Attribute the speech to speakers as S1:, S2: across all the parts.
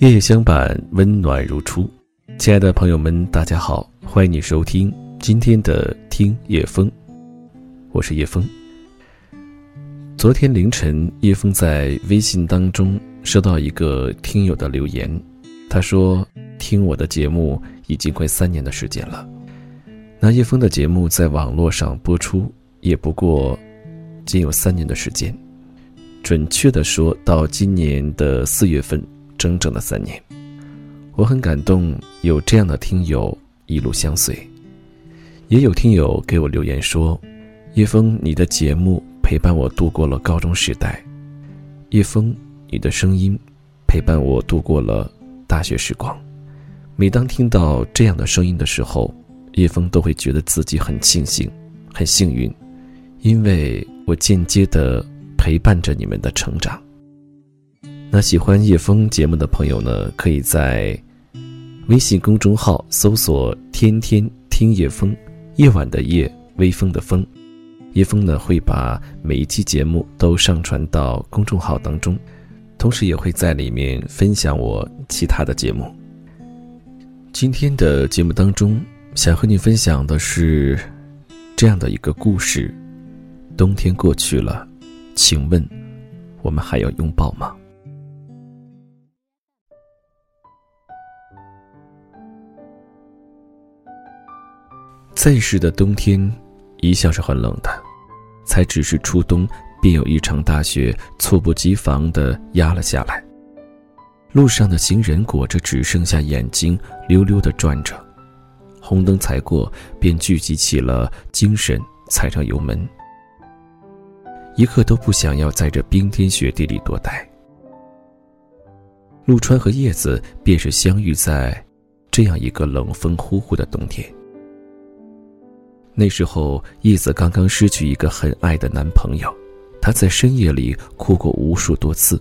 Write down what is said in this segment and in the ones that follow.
S1: 夜夜相伴，温暖如初。亲爱的朋友们，大家好，欢迎你收听今天的听叶风，我是叶风。昨天凌晨，叶风在微信当中收到一个听友的留言，他说听我的节目已经快三年的时间了。那叶风的节目在网络上播出也不过仅有三年的时间，准确的说到今年的四月份。整整的三年，我很感动，有这样的听友一路相随。也有听友给我留言说：“叶枫，你的节目陪伴我度过了高中时代；叶枫，你的声音陪伴我度过了大学时光。”每当听到这样的声音的时候，叶枫都会觉得自己很庆幸、很幸运，因为我间接的陪伴着你们的成长。那喜欢叶枫节目的朋友呢，可以在微信公众号搜索“天天听叶枫”，夜晚的夜，微风的风。叶枫呢会把每一期节目都上传到公众号当中，同时也会在里面分享我其他的节目。今天的节目当中，想和你分享的是这样的一个故事：冬天过去了，请问我们还要拥抱吗？在世的冬天，一向是很冷的，才只是初冬，便有一场大雪猝不及防地压了下来。路上的行人裹着只剩下眼睛，溜溜地转着。红灯才过，便聚集起了精神，踩上油门，一刻都不想要在这冰天雪地里多待。陆川和叶子便是相遇在这样一个冷风呼呼的冬天。那时候，叶子刚刚失去一个很爱的男朋友，她在深夜里哭过无数多次，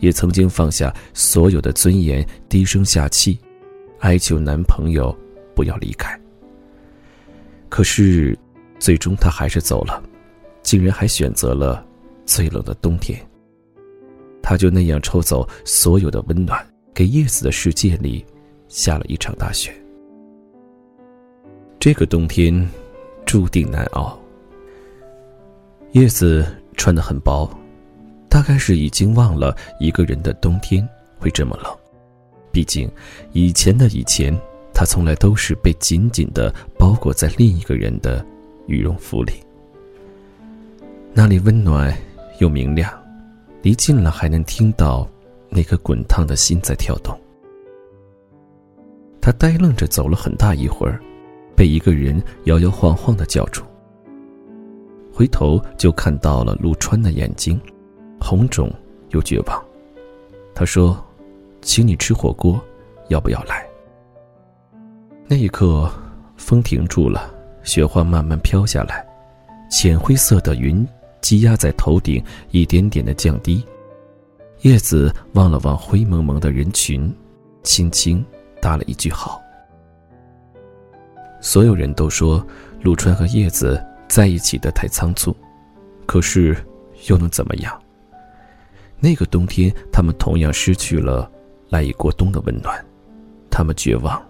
S1: 也曾经放下所有的尊严，低声下气，哀求男朋友不要离开。可是，最终他还是走了，竟然还选择了最冷的冬天。他就那样抽走所有的温暖，给叶子的世界里下了一场大雪。这个冬天。注定难熬。叶子穿得很薄，大概是已经忘了一个人的冬天会这么冷。毕竟，以前的以前，他从来都是被紧紧的包裹在另一个人的羽绒服里。那里温暖又明亮，离近了还能听到那颗滚烫的心在跳动。他呆愣着走了很大一会儿。被一个人摇摇晃晃的叫住，回头就看到了陆川的眼睛，红肿又绝望。他说：“请你吃火锅，要不要来？”那一刻，风停住了，雪花慢慢飘下来，浅灰色的云积压在头顶，一点点的降低。叶子望了望灰蒙蒙的人群，轻轻答了一句“好”。所有人都说，陆川和叶子在一起的太仓促，可是又能怎么样？那个冬天，他们同样失去了赖以过冬的温暖，他们绝望，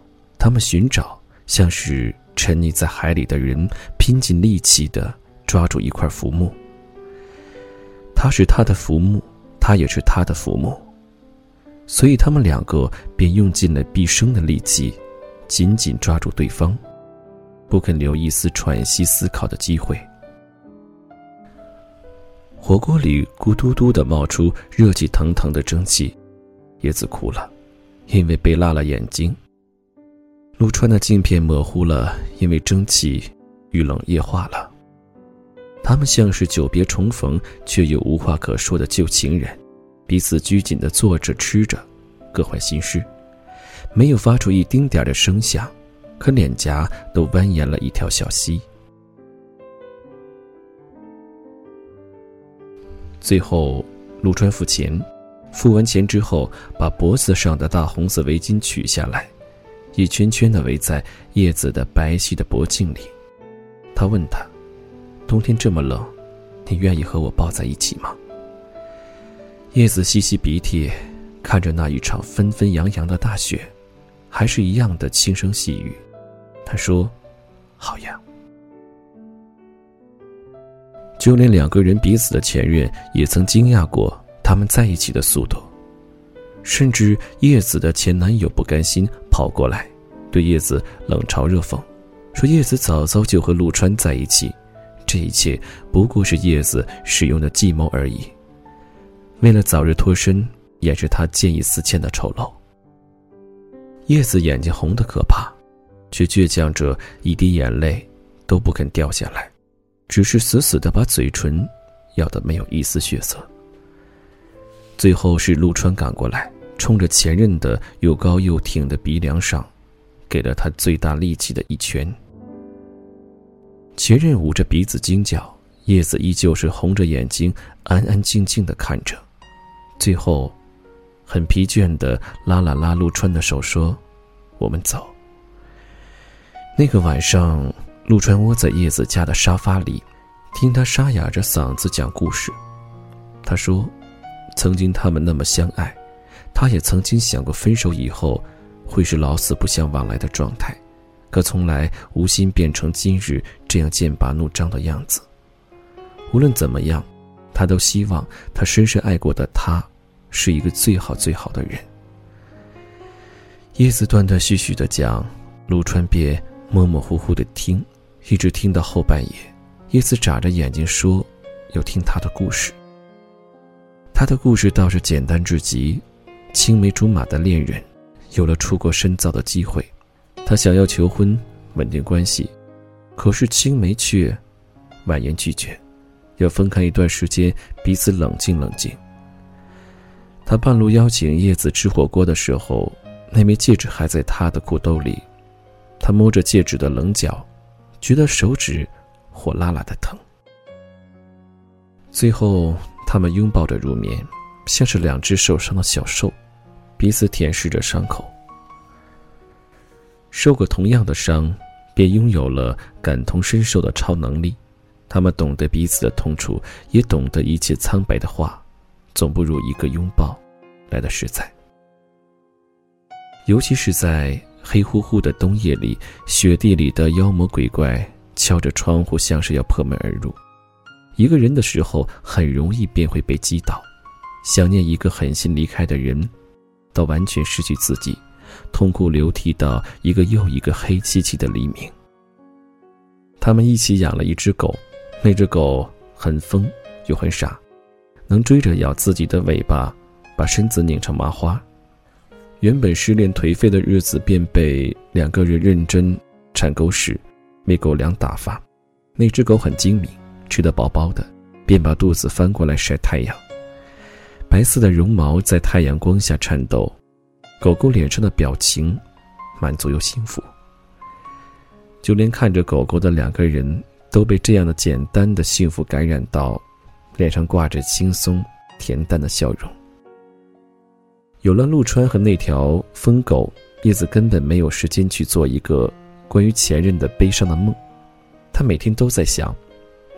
S1: 他们寻找，像是沉溺在海里的人，拼尽力气的抓住一块浮木。他是他的浮木，他也是他的浮木，所以他们两个便用尽了毕生的力气，紧紧抓住对方。不肯留一丝喘息、思考的机会。火锅里咕嘟嘟的冒出热气腾腾的蒸汽，叶子哭了，因为被辣了眼睛。陆川的镜片模糊了，因为蒸汽遇冷液化了。他们像是久别重逢却又无话可说的旧情人，彼此拘谨的坐着吃着，各怀心事，没有发出一丁点的声响。可脸颊都蜿蜒了一条小溪。最后，陆川付钱，付完钱之后，把脖子上的大红色围巾取下来，一圈圈的围在叶子的白皙的脖颈里。他问他：“冬天这么冷，你愿意和我抱在一起吗？”叶子吸吸鼻涕，看着那一场纷纷扬扬的大雪，还是一样的轻声细语。他说：“好呀。”就连两个人彼此的前任也曾惊讶过他们在一起的速度。甚至叶子的前男友不甘心跑过来，对叶子冷嘲热讽，说叶子早早就和陆川在一起，这一切不过是叶子使用的计谋而已。为了早日脱身，掩饰他见异思迁的丑陋。叶子眼睛红得可怕，却倔强着一滴眼泪都不肯掉下来，只是死死地把嘴唇咬得没有一丝血色。最后是陆川赶过来。冲着前任的又高又挺的鼻梁上，给了他最大力气的一拳。前任捂着鼻子惊叫，叶子依旧是红着眼睛，安安静静的看着。最后，很疲倦的拉了拉陆川的手，说：“我们走。”那个晚上，陆川窝在叶子家的沙发里，听他沙哑着嗓子讲故事。他说：“曾经他们那么相爱。”他也曾经想过分手以后会是老死不相往来的状态，可从来无心变成今日这样剑拔弩张的样子。无论怎么样，他都希望他深深爱过的他是一个最好最好的人。叶子断断续续的讲，陆川便模模糊糊的听，一直听到后半夜，叶子眨着眼睛说：“要听他的故事。”他的故事倒是简单至极。青梅竹马的恋人，有了出国深造的机会，他想要求婚稳定关系，可是青梅却婉言拒绝，要分开一段时间，彼此冷静冷静。他半路邀请叶子吃火锅的时候，那枚戒指还在他的裤兜里，他摸着戒指的棱角，觉得手指火辣辣的疼。最后，他们拥抱着入眠，像是两只受伤的小兽。彼此舔舐着伤口，受过同样的伤，便拥有了感同身受的超能力。他们懂得彼此的痛楚，也懂得一切苍白的话，总不如一个拥抱来的实在。尤其是在黑乎乎的冬夜里，雪地里的妖魔鬼怪敲着窗户，像是要破门而入。一个人的时候，很容易便会被击倒，想念一个狠心离开的人。到完全失去自己，痛哭流涕到一个又一个黑漆漆的黎明。他们一起养了一只狗，那只狗很疯又很傻，能追着咬自己的尾巴，把身子拧成麻花。原本失恋颓废的日子，便被两个人认真铲狗屎、喂狗粮打发。那只狗很精明，吃得饱饱的，便把肚子翻过来晒太阳。白色的绒毛在太阳光下颤抖，狗狗脸上的表情满足又幸福。就连看着狗狗的两个人都被这样的简单的幸福感染到，脸上挂着轻松恬淡的笑容。有了陆川和那条疯狗，叶子根本没有时间去做一个关于前任的悲伤的梦。他每天都在想，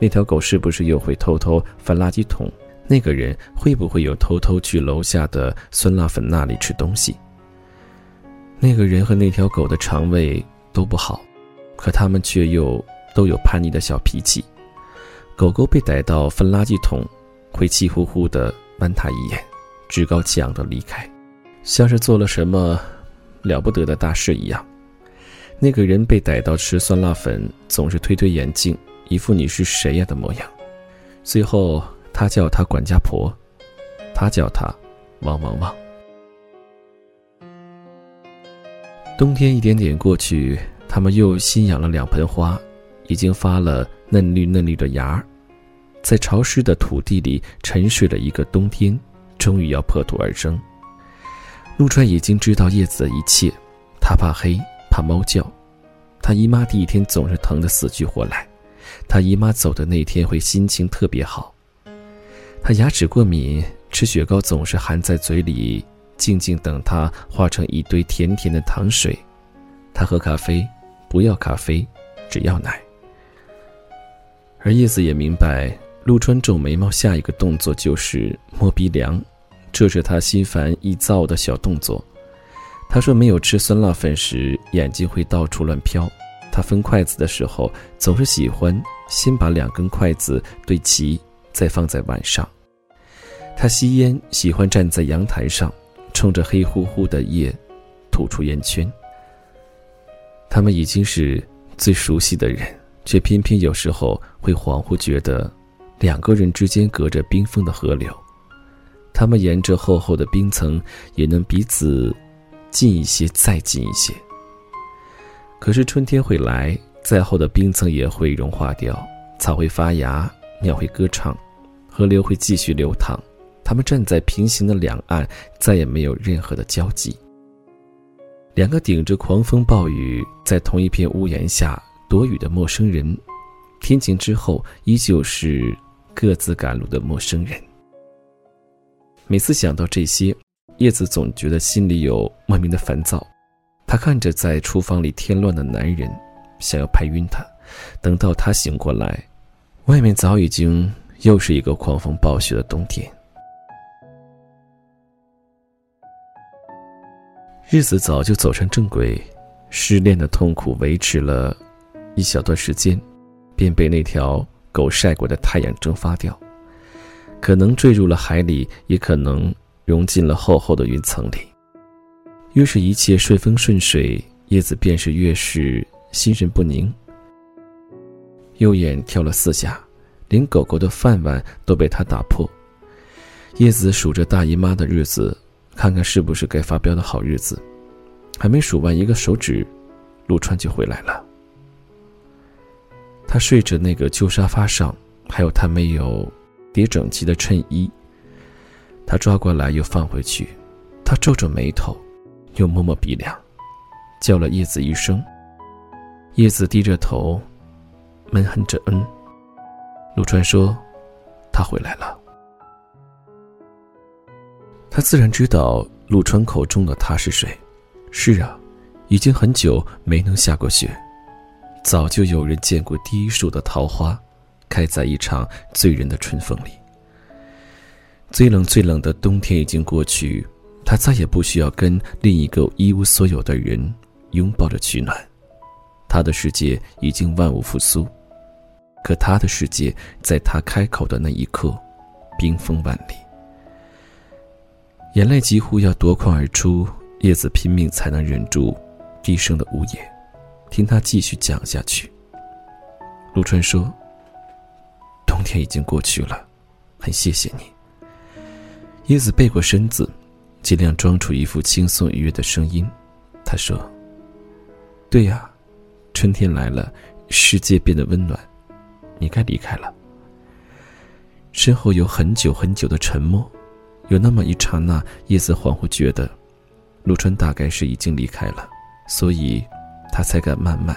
S1: 那条狗是不是又会偷偷翻垃圾桶。那个人会不会有偷偷去楼下的酸辣粉那里吃东西？那个人和那条狗的肠胃都不好，可他们却又都有叛逆的小脾气。狗狗被逮到分垃圾桶，会气呼呼地剜他一眼，趾高气昂地离开，像是做了什么了不得的大事一样。那个人被逮到吃酸辣粉，总是推推眼镜，一副你是谁呀的模样。最后。他叫她管家婆，他叫他汪汪汪。冬天一点点过去，他们又新养了两盆花，已经发了嫩绿嫩绿的芽儿，在潮湿的土地里沉睡了一个冬天，终于要破土而生。陆川已经知道叶子的一切，他怕黑，怕猫叫，他姨妈第一天总是疼得死去活来，他姨妈走的那天会心情特别好。他牙齿过敏，吃雪糕总是含在嘴里，静静等它化成一堆甜甜的糖水。他喝咖啡，不要咖啡，只要奶。而叶子也明白，陆川皱眉毛，下一个动作就是摸鼻梁，这是他心烦意躁的小动作。他说，没有吃酸辣粉时，眼睛会到处乱飘。他分筷子的时候，总是喜欢先把两根筷子对齐，再放在碗上。他吸烟喜欢站在阳台上，冲着黑乎乎的夜，吐出烟圈。他们已经是最熟悉的人，却偏偏有时候会恍惚觉得，两个人之间隔着冰封的河流。他们沿着厚厚的冰层，也能彼此近一些，再近一些。可是春天会来，再厚的冰层也会融化掉，草会发芽，鸟会歌唱，河流会继续流淌。他们站在平行的两岸，再也没有任何的交集。两个顶着狂风暴雨，在同一片屋檐下躲雨的陌生人，天晴之后依旧是各自赶路的陌生人。每次想到这些，叶子总觉得心里有莫名的烦躁。她看着在厨房里添乱的男人，想要拍晕他。等到他醒过来，外面早已经又是一个狂风暴雪的冬天。日子早就走上正轨，失恋的痛苦维持了一小段时间，便被那条狗晒过的太阳蒸发掉，可能坠入了海里，也可能融进了厚厚的云层里。越是一切顺风顺水，叶子便是越是心神不宁。右眼跳了四下，连狗狗的饭碗都被他打破。叶子数着大姨妈的日子。看看是不是该发飙的好日子，还没数完一个手指，陆川就回来了。他睡着那个旧沙发上，还有他没有叠整齐的衬衣。他抓过来又放回去，他皱着眉头，又摸摸鼻梁，叫了叶子一声。叶子低着头，闷哼着“嗯”。陆川说：“他回来了。”他自然知道陆川口中的他是谁。是啊，已经很久没能下过雪，早就有人见过第一束的桃花，开在一场醉人的春风里。最冷最冷的冬天已经过去，他再也不需要跟另一个一无所有的人拥抱着取暖。他的世界已经万物复苏，可他的世界在他开口的那一刻，冰封万里。眼泪几乎要夺眶而出，叶子拼命才能忍住低声的呜咽，听他继续讲下去。陆川说：“冬天已经过去了，很谢谢你。”叶子背过身子，尽量装出一副轻松愉悦的声音。他说：“对呀，春天来了，世界变得温暖，你该离开了。”身后有很久很久的沉默。有那么一刹那，叶子恍惚觉得，陆川大概是已经离开了，所以，他才敢慢慢、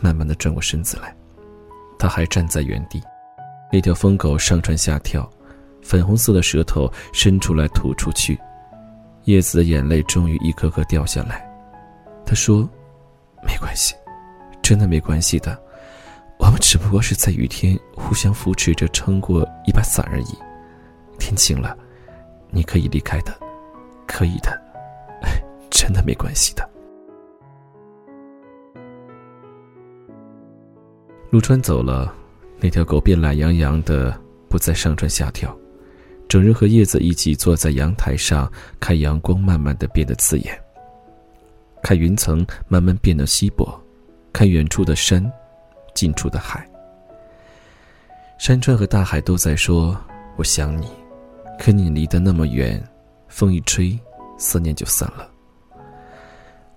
S1: 慢慢的转过身子来。他还站在原地，那条疯狗上蹿下跳，粉红色的舌头伸出来吐出去。叶子的眼泪终于一颗颗掉下来。他说：“没关系，真的没关系的，我们只不过是在雨天互相扶持着撑过一把伞而已。天晴了。”你可以离开的，可以的，真的没关系的。陆川走了，那条狗便懒洋洋的不再上蹿下跳，整日和叶子一起坐在阳台上，看阳光慢慢的变得刺眼，看云层慢慢变得稀薄，看远处的山，近处的海。山川和大海都在说：“我想你。”可你离得那么远，风一吹，思念就散了。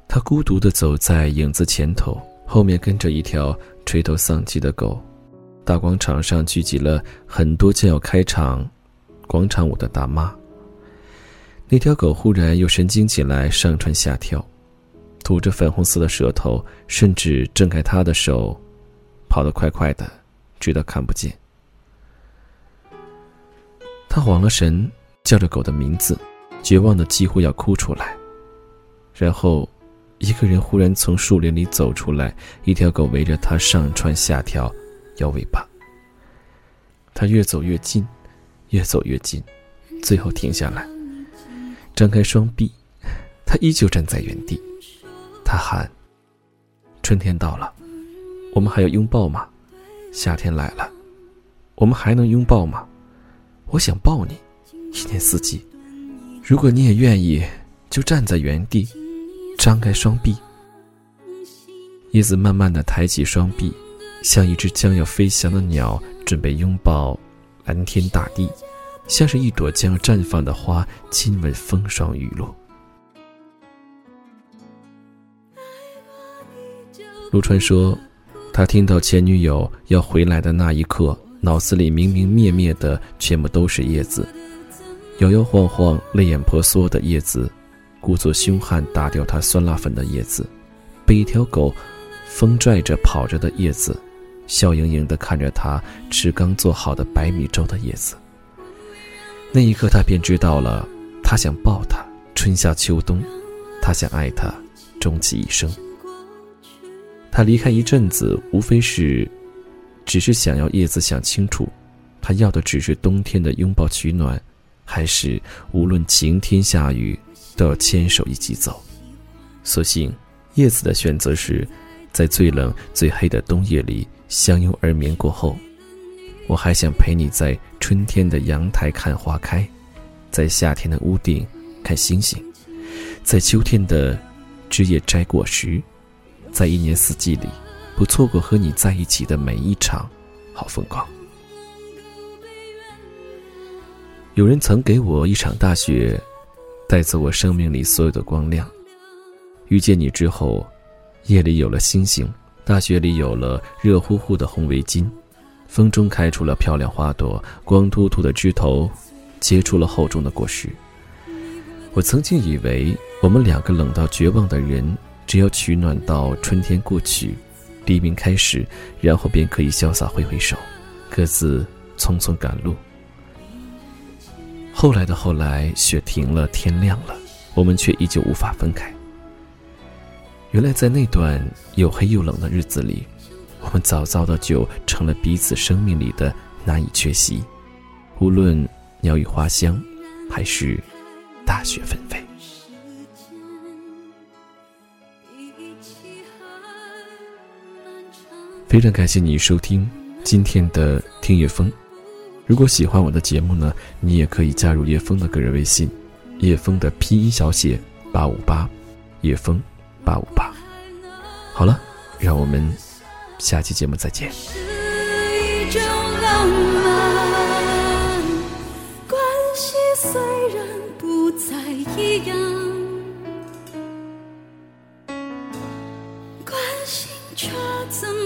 S1: 他孤独的走在影子前头，后面跟着一条垂头丧气的狗。大广场上聚集了很多将要开场广场舞的大妈。那条狗忽然又神经起来，上蹿下跳，吐着粉红色的舌头，甚至挣开他的手，跑得快快的，直到看不见。他晃了神，叫着狗的名字，绝望的几乎要哭出来。然后，一个人忽然从树林里走出来，一条狗围着他上蹿下跳，摇尾巴。他越走越近，越走越近，最后停下来，张开双臂，他依旧站在原地。他喊：“春天到了，我们还要拥抱吗？夏天来了，我们还能拥抱吗？我想抱你，一年四季。如果你也愿意，就站在原地，张开双臂。”叶子慢慢的抬起双臂，像一只将要飞翔的鸟，准备拥抱蓝天大地，像是一朵将要绽放的花，亲吻风霜雨露。陆川说，他听到前女友要回来的那一刻，脑子里明明灭灭的全部都是叶子，摇摇晃晃、泪眼婆娑的叶子，故作凶悍打掉他酸辣粉的叶子，被一条狗。风拽着跑着的叶子，笑盈盈地看着他吃刚做好的白米粥的叶子。那一刻，他便知道了，他想抱他，春夏秋冬，他想爱他，终其一生。他离开一阵子，无非是，只是想要叶子想清楚，他要的只是冬天的拥抱取暖，还是无论晴天下雨都要牵手一起走。所幸，叶子的选择是。在最冷、最黑的冬夜里相拥而眠过后，我还想陪你在春天的阳台看花开，在夏天的屋顶看星星，在秋天的枝叶摘果实，在一年四季里不错过和你在一起的每一场好风光。有人曾给我一场大雪，带走我生命里所有的光亮。遇见你之后。夜里有了星星，大雪里有了热乎乎的红围巾，风中开出了漂亮花朵，光秃秃的枝头结出了厚重的果实。我曾经以为，我们两个冷到绝望的人，只要取暖到春天过去，黎明开始，然后便可以潇洒挥挥手，各自匆匆赶路。后来的后来，雪停了，天亮了，我们却依旧无法分开。原来，在那段又黑又冷的日子里，我们早早的就成了彼此生命里的难以缺席。无论鸟语花香，还是大雪纷飞。非常感谢你收听今天的听叶风。如果喜欢我的节目呢，你也可以加入叶峰的个人微信，叶峰的拼音小写八五八，叶峰八五八。好了，让我们下期节目再见。却怎？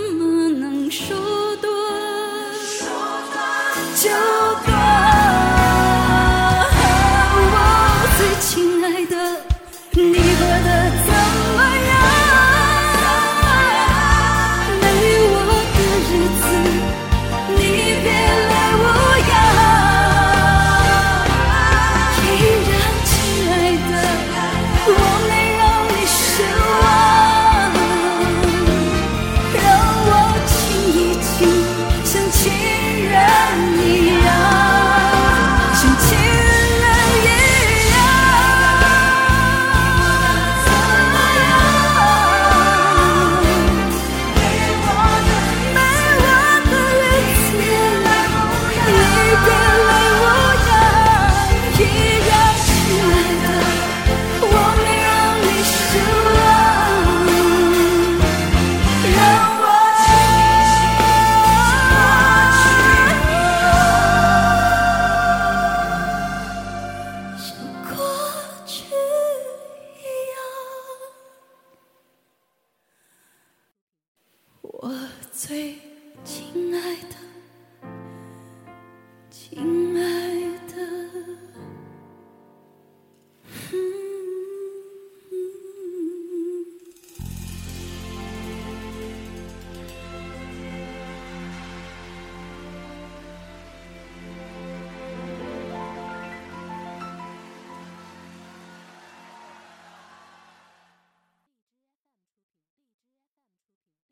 S1: 最亲爱的